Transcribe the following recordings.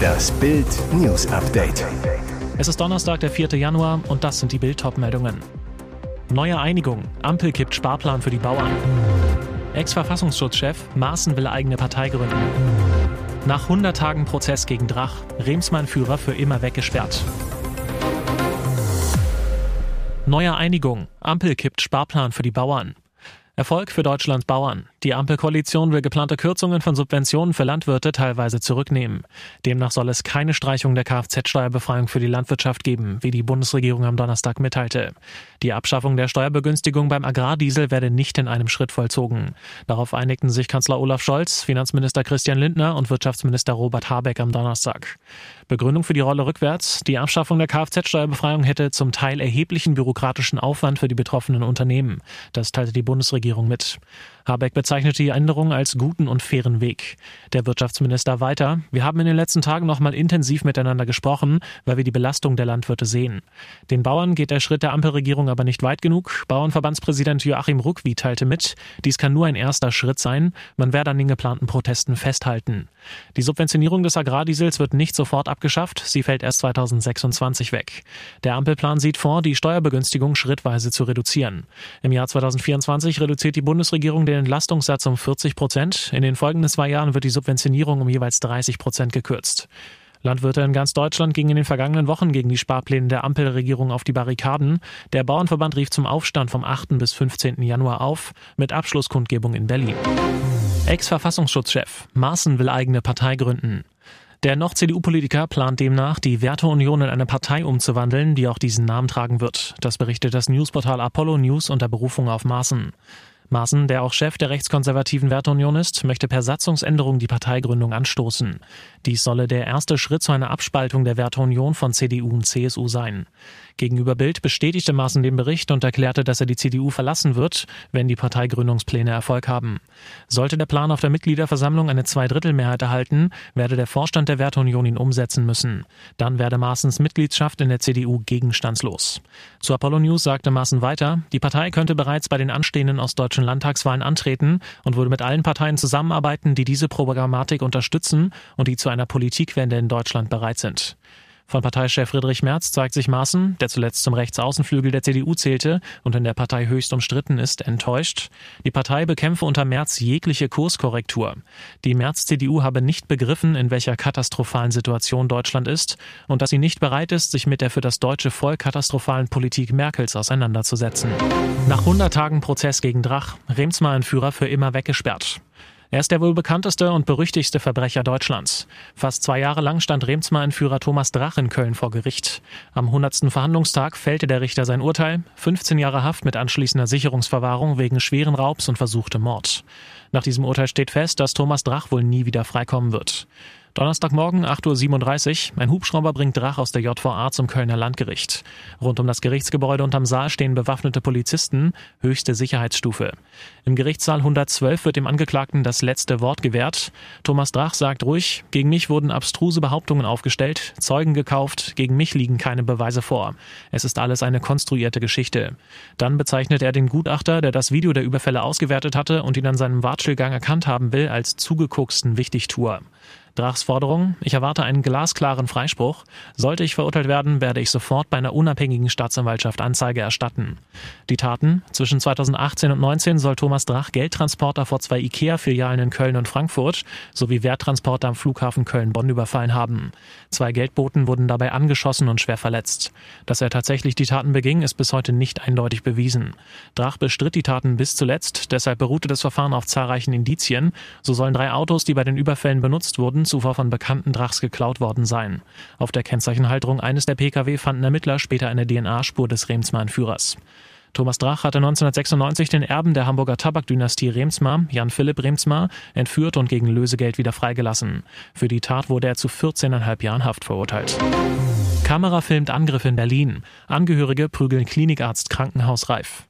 Das Bild News Update. Es ist Donnerstag, der 4. Januar und das sind die Bild meldungen Neue Einigung. Ampel kippt Sparplan für die Bauern. Ex-Verfassungsschutzchef Maaßen will eigene Partei gründen. Nach 100 Tagen Prozess gegen Drach. Remsmann-Führer für immer weggesperrt. Neue Einigung. Ampel kippt Sparplan für die Bauern. Erfolg für Deutschlands Bauern. Die Ampelkoalition will geplante Kürzungen von Subventionen für Landwirte teilweise zurücknehmen. Demnach soll es keine Streichung der Kfz-Steuerbefreiung für die Landwirtschaft geben, wie die Bundesregierung am Donnerstag mitteilte. Die Abschaffung der Steuerbegünstigung beim Agrardiesel werde nicht in einem Schritt vollzogen. Darauf einigten sich Kanzler Olaf Scholz, Finanzminister Christian Lindner und Wirtschaftsminister Robert Habeck am Donnerstag. Begründung für die Rolle rückwärts, die Abschaffung der Kfz-Steuerbefreiung hätte zum Teil erheblichen bürokratischen Aufwand für die betroffenen Unternehmen. Das teilte die Bundesregierung mit. Habeck bezeichnete die Änderung als guten und fairen Weg. Der Wirtschaftsminister weiter, wir haben in den letzten Tagen noch mal intensiv miteinander gesprochen, weil wir die Belastung der Landwirte sehen. Den Bauern geht der Schritt der Ampelregierung aber nicht weit genug. Bauernverbandspräsident Joachim Ruckwi teilte mit, dies kann nur ein erster Schritt sein, man werde an den geplanten Protesten festhalten. Die Subventionierung des Agrardiesels wird nicht sofort abgeschafft, sie fällt erst 2026 weg. Der Ampelplan sieht vor, die Steuerbegünstigung schrittweise zu reduzieren. Im Jahr 2024 reduziert die Bundesregierung den Entlastungssatz um 40 Prozent. In den folgenden zwei Jahren wird die Subventionierung um jeweils 30 Prozent gekürzt. Landwirte in ganz Deutschland gingen in den vergangenen Wochen gegen die Sparpläne der Ampelregierung auf die Barrikaden. Der Bauernverband rief zum Aufstand vom 8. bis 15. Januar auf, mit Abschlusskundgebung in Berlin. Ex-Verfassungsschutzchef Maaßen will eigene Partei gründen. Der noch CDU-Politiker plant demnach, die Werteunion in eine Partei umzuwandeln, die auch diesen Namen tragen wird. Das berichtet das Newsportal Apollo News unter Berufung auf Maaßen. Maaßen, der auch Chef der rechtskonservativen Werteunion ist, möchte per Satzungsänderung die Parteigründung anstoßen. Dies solle der erste Schritt zu einer Abspaltung der Werteunion von CDU und CSU sein. Gegenüber Bild bestätigte Maaßen den Bericht und erklärte, dass er die CDU verlassen wird, wenn die Parteigründungspläne Erfolg haben. Sollte der Plan auf der Mitgliederversammlung eine Zweidrittelmehrheit erhalten, werde der Vorstand der Werteunion ihn umsetzen müssen. Dann werde Maaßens Mitgliedschaft in der CDU gegenstandslos. Zu Apollo News sagte Maaßen weiter, die Partei könnte bereits bei den anstehenden ostdeutschen Landtagswahlen antreten und würde mit allen Parteien zusammenarbeiten, die diese Programmatik unterstützen und die zu einer Politikwende in Deutschland bereit sind. Von Parteichef Friedrich Merz zeigt sich Maaßen, der zuletzt zum Rechtsaußenflügel der CDU zählte und in der Partei höchst umstritten ist, enttäuscht. Die Partei bekämpfe unter Merz jegliche Kurskorrektur. Die Merz-CDU habe nicht begriffen, in welcher katastrophalen Situation Deutschland ist und dass sie nicht bereit ist, sich mit der für das deutsche Volk katastrophalen Politik Merkels auseinanderzusetzen. Nach 100 Tagen Prozess gegen Drach, Remsmar-Entführer für immer weggesperrt. Er ist der wohl bekannteste und berüchtigste Verbrecher Deutschlands. Fast zwei Jahre lang stand Remsmar-Entführer Thomas Drach in Köln vor Gericht. Am 100. Verhandlungstag fällte der Richter sein Urteil. 15 Jahre Haft mit anschließender Sicherungsverwahrung wegen schweren Raubs und versuchtem Mord. Nach diesem Urteil steht fest, dass Thomas Drach wohl nie wieder freikommen wird. Donnerstagmorgen 8.37 Uhr. Ein Hubschrauber bringt Drach aus der JVA zum Kölner Landgericht. Rund um das Gerichtsgebäude und am Saal stehen bewaffnete Polizisten, höchste Sicherheitsstufe. Im Gerichtssaal 112 wird dem Angeklagten das letzte Wort gewährt. Thomas Drach sagt ruhig, gegen mich wurden abstruse Behauptungen aufgestellt, Zeugen gekauft, gegen mich liegen keine Beweise vor. Es ist alles eine konstruierte Geschichte. Dann bezeichnet er den Gutachter, der das Video der Überfälle ausgewertet hatte und ihn an seinem Watschelgang erkannt haben will, als zugegucksten Wichtigtuer. Drachs Forderung, ich erwarte einen glasklaren Freispruch. Sollte ich verurteilt werden, werde ich sofort bei einer unabhängigen Staatsanwaltschaft Anzeige erstatten. Die Taten, zwischen 2018 und 2019 soll Thomas Drach Geldtransporter vor zwei IKEA-Filialen in Köln und Frankfurt sowie Werttransporter am Flughafen Köln-Bonn überfallen haben. Zwei Geldboten wurden dabei angeschossen und schwer verletzt. Dass er tatsächlich die Taten beging, ist bis heute nicht eindeutig bewiesen. Drach bestritt die Taten bis zuletzt, deshalb beruhte das Verfahren auf zahlreichen Indizien. So sollen drei Autos, die bei den Überfällen benutzt wurden, Boden zuvor von bekannten Drachs geklaut worden sein. Auf der Kennzeichenhalterung eines der Pkw fanden Ermittler später eine DNA-Spur des Remsmar-Führers. Thomas Drach hatte 1996 den Erben der Hamburger Tabakdynastie Remsmar, Jan Philipp Remsmar, entführt und gegen Lösegeld wieder freigelassen. Für die Tat wurde er zu 14,5 Jahren Haft verurteilt. Kamera filmt Angriff in Berlin. Angehörige prügeln Klinikarzt krankenhausreif.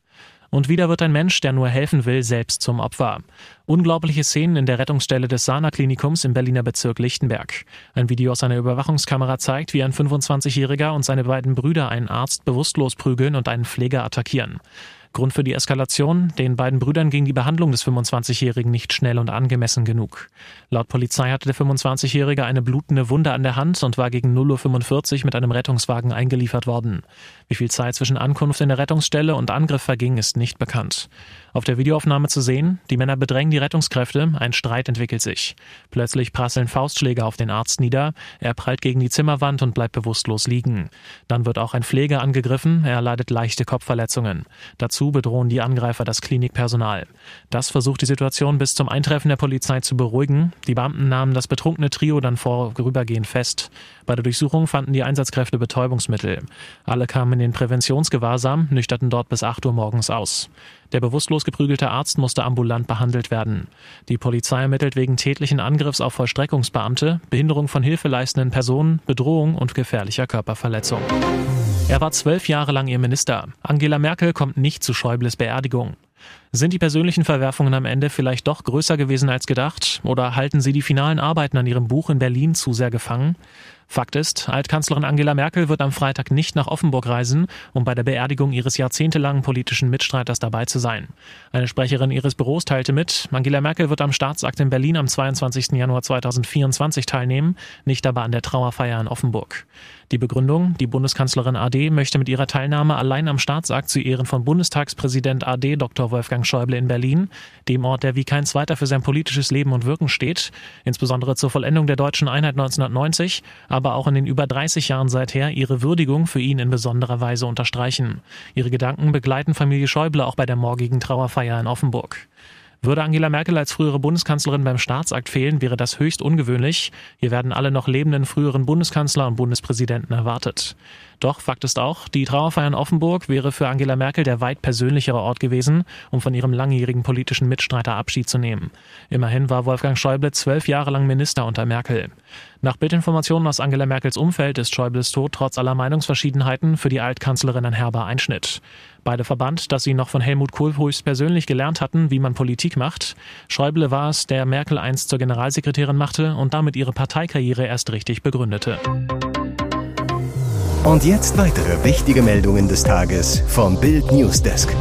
Und wieder wird ein Mensch, der nur helfen will, selbst zum Opfer. Unglaubliche Szenen in der Rettungsstelle des Sana-Klinikums im Berliner Bezirk Lichtenberg. Ein Video aus einer Überwachungskamera zeigt, wie ein 25-Jähriger und seine beiden Brüder einen Arzt bewusstlos prügeln und einen Pfleger attackieren. Grund für die Eskalation, den beiden Brüdern ging die Behandlung des 25-Jährigen nicht schnell und angemessen genug. Laut Polizei hatte der 25-Jährige eine blutende Wunde an der Hand und war gegen 0.45 Uhr mit einem Rettungswagen eingeliefert worden. Wie viel Zeit zwischen Ankunft in der Rettungsstelle und Angriff verging, ist nicht bekannt. Auf der Videoaufnahme zu sehen, die Männer bedrängen die Rettungskräfte, ein Streit entwickelt sich. Plötzlich prasseln Faustschläge auf den Arzt nieder, er prallt gegen die Zimmerwand und bleibt bewusstlos liegen. Dann wird auch ein Pfleger angegriffen, er leidet leichte Kopfverletzungen. Dazu bedrohen die Angreifer das Klinikpersonal. Das versucht die Situation bis zum Eintreffen der Polizei zu beruhigen. Die Beamten nahmen das betrunkene Trio dann vorübergehend fest. Bei der Durchsuchung fanden die Einsatzkräfte Betäubungsmittel. Alle kamen in den Präventionsgewahrsam, nüchterten dort bis 8 Uhr morgens aus. Der bewusstlos geprügelte Arzt musste ambulant behandelt werden. Die Polizei ermittelt wegen tätlichen Angriffs auf Vollstreckungsbeamte, Behinderung von hilfeleistenden Personen, Bedrohung und gefährlicher Körperverletzung. Er war zwölf Jahre lang ihr Minister. Angela Merkel kommt nicht zu Schäubles Beerdigung. Sind die persönlichen Verwerfungen am Ende vielleicht doch größer gewesen als gedacht? Oder halten Sie die finalen Arbeiten an Ihrem Buch in Berlin zu sehr gefangen? Fakt ist, Altkanzlerin Angela Merkel wird am Freitag nicht nach Offenburg reisen, um bei der Beerdigung ihres jahrzehntelangen politischen Mitstreiters dabei zu sein. Eine Sprecherin ihres Büros teilte mit, Angela Merkel wird am Staatsakt in Berlin am 22. Januar 2024 teilnehmen, nicht aber an der Trauerfeier in Offenburg. Die Begründung, die Bundeskanzlerin AD möchte mit ihrer Teilnahme allein am Staatsakt zu Ehren von Bundestagspräsident AD Dr. Wolfgang Schäuble in Berlin, dem Ort, der wie kein zweiter für sein politisches Leben und Wirken steht, insbesondere zur Vollendung der deutschen Einheit 1990, aber auch in den über 30 Jahren seither ihre Würdigung für ihn in besonderer Weise unterstreichen. Ihre Gedanken begleiten Familie Schäuble auch bei der morgigen Trauerfeier in Offenburg. Würde Angela Merkel als frühere Bundeskanzlerin beim Staatsakt fehlen, wäre das höchst ungewöhnlich. Hier werden alle noch lebenden früheren Bundeskanzler und Bundespräsidenten erwartet. Doch Fakt ist auch, die Trauerfeier in Offenburg wäre für Angela Merkel der weit persönlichere Ort gewesen, um von ihrem langjährigen politischen Mitstreiter Abschied zu nehmen. Immerhin war Wolfgang Schäuble zwölf Jahre lang Minister unter Merkel. Nach Bildinformationen aus Angela Merkels Umfeld ist Schäubles Tod trotz aller Meinungsverschiedenheiten für die Altkanzlerin ein herber Einschnitt. Beide verband, dass sie noch von Helmut Kohl höchst persönlich gelernt hatten, wie man Politik macht. Schäuble war es, der Merkel einst zur Generalsekretärin machte und damit ihre Parteikarriere erst richtig begründete. Und jetzt weitere wichtige Meldungen des Tages vom Bild Newsdesk.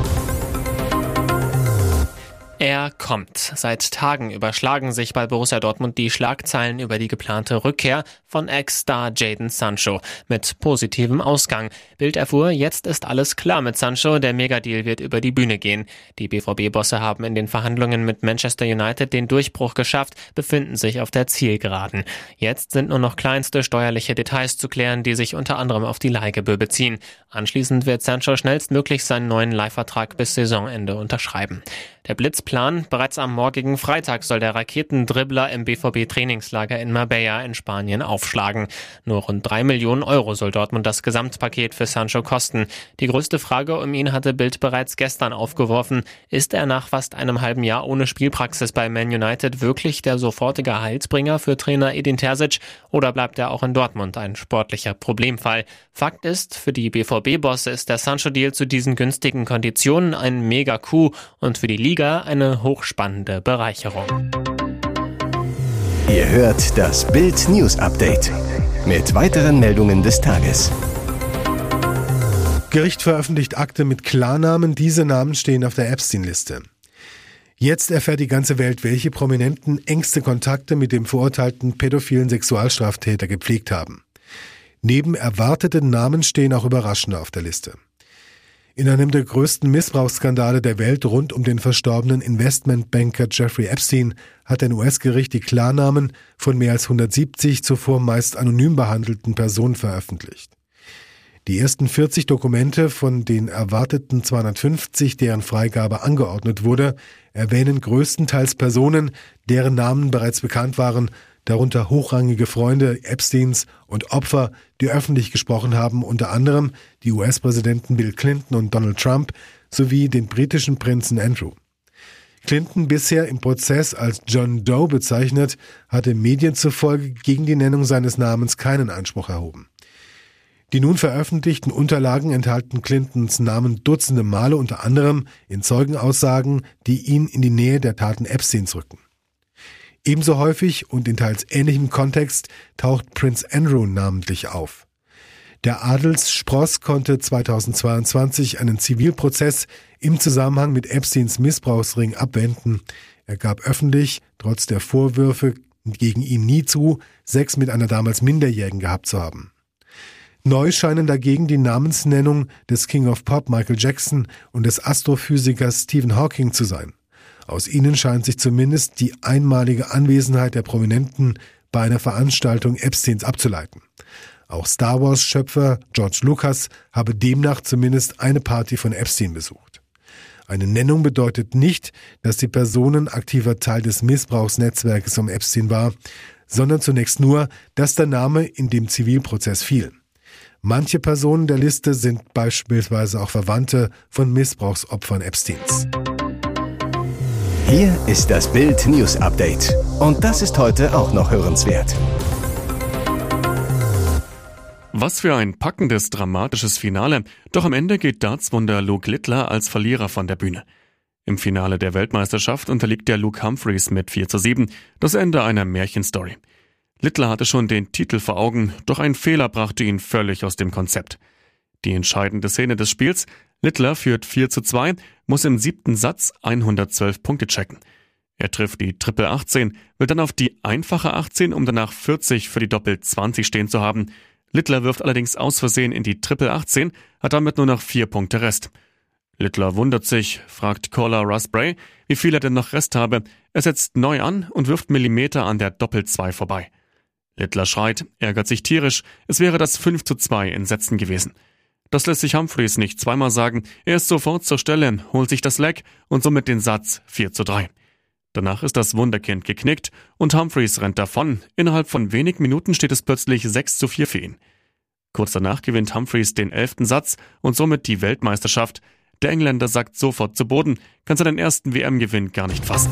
Er kommt. Seit Tagen überschlagen sich bei Borussia Dortmund die Schlagzeilen über die geplante Rückkehr von Ex-Star Jaden Sancho mit positivem Ausgang. Bild erfuhr, jetzt ist alles klar mit Sancho, der Megadeal wird über die Bühne gehen. Die BVB-Bosse haben in den Verhandlungen mit Manchester United den Durchbruch geschafft, befinden sich auf der Zielgeraden. Jetzt sind nur noch kleinste steuerliche Details zu klären, die sich unter anderem auf die Leihgebühr beziehen. Anschließend wird Sancho schnellstmöglich seinen neuen Leihvertrag bis Saisonende unterschreiben. Der Blitzplan, bereits am morgigen Freitag soll der Raketendribbler im BVB-Trainingslager in Marbella in Spanien aufschlagen. Nur rund drei Millionen Euro soll Dortmund das Gesamtpaket für Sancho kosten. Die größte Frage um ihn hatte Bild bereits gestern aufgeworfen. Ist er nach fast einem halben Jahr ohne Spielpraxis bei Man United wirklich der sofortige Heilsbringer für Trainer Edin Terzic oder bleibt er auch in Dortmund ein sportlicher Problemfall? Fakt ist, für die BVB-Bosse ist der Sancho-Deal zu diesen günstigen Konditionen ein Mega-Coup und für die Liga Liga eine hochspannende Bereicherung. Ihr hört das Bild News Update mit weiteren Meldungen des Tages. Gericht veröffentlicht Akte mit Klarnamen. Diese Namen stehen auf der Epstein-Liste. Jetzt erfährt die ganze Welt, welche Prominenten engste Kontakte mit dem verurteilten pädophilen Sexualstraftäter gepflegt haben. Neben erwarteten Namen stehen auch Überraschende auf der Liste. In einem der größten Missbrauchsskandale der Welt rund um den verstorbenen Investmentbanker Jeffrey Epstein hat ein US-Gericht die Klarnamen von mehr als 170 zuvor meist anonym behandelten Personen veröffentlicht. Die ersten 40 Dokumente von den erwarteten 250, deren Freigabe angeordnet wurde, erwähnen größtenteils Personen, deren Namen bereits bekannt waren darunter hochrangige Freunde Epsteins und Opfer, die öffentlich gesprochen haben, unter anderem die US-Präsidenten Bill Clinton und Donald Trump sowie den britischen Prinzen Andrew. Clinton, bisher im Prozess als John Doe bezeichnet, hatte Medien zufolge gegen die Nennung seines Namens keinen Einspruch erhoben. Die nun veröffentlichten Unterlagen enthalten Clintons Namen dutzende Male unter anderem in Zeugenaussagen, die ihn in die Nähe der Taten Epsteins rücken. Ebenso häufig und in teils ähnlichem Kontext taucht Prince Andrew namentlich auf. Der Adelsspross konnte 2022 einen Zivilprozess im Zusammenhang mit Epsteins Missbrauchsring abwenden. Er gab öffentlich, trotz der Vorwürfe gegen ihn nie zu, Sex mit einer damals Minderjährigen gehabt zu haben. Neu scheinen dagegen die Namensnennung des King of Pop Michael Jackson und des Astrophysikers Stephen Hawking zu sein. Aus ihnen scheint sich zumindest die einmalige Anwesenheit der Prominenten bei einer Veranstaltung Epsteins abzuleiten. Auch Star Wars-Schöpfer George Lucas habe demnach zumindest eine Party von Epstein besucht. Eine Nennung bedeutet nicht, dass die Person aktiver Teil des Missbrauchsnetzwerkes um Epstein war, sondern zunächst nur, dass der Name in dem Zivilprozess fiel. Manche Personen der Liste sind beispielsweise auch Verwandte von Missbrauchsopfern Epsteins. Hier ist das Bild News Update. Und das ist heute auch noch hörenswert. Was für ein packendes, dramatisches Finale. Doch am Ende geht Dartswunder Luke Littler als Verlierer von der Bühne. Im Finale der Weltmeisterschaft unterliegt der Luke Humphreys mit 4 zu 7. Das Ende einer Märchenstory. Littler hatte schon den Titel vor Augen, doch ein Fehler brachte ihn völlig aus dem Konzept. Die entscheidende Szene des Spiels, Littler führt 4 zu 2, muss im siebten Satz 112 Punkte checken. Er trifft die Triple 18, will dann auf die einfache 18, um danach 40 für die Doppel 20 stehen zu haben. Littler wirft allerdings aus Versehen in die Triple 18, hat damit nur noch vier Punkte Rest. Littler wundert sich, fragt Caller Russ Bray, wie viel er denn noch Rest habe. Er setzt neu an und wirft Millimeter an der Doppel 2 vorbei. Littler schreit, ärgert sich tierisch, es wäre das 5 zu 2 in Sätzen gewesen. Das lässt sich Humphreys nicht zweimal sagen, er ist sofort zur Stelle, holt sich das Leck und somit den Satz 4 zu 3. Danach ist das Wunderkind geknickt und Humphreys rennt davon. Innerhalb von wenigen Minuten steht es plötzlich 6 zu 4 für ihn. Kurz danach gewinnt Humphreys den elften Satz und somit die Weltmeisterschaft. Der Engländer sackt sofort zu Boden, kann seinen ersten WM-Gewinn gar nicht fassen.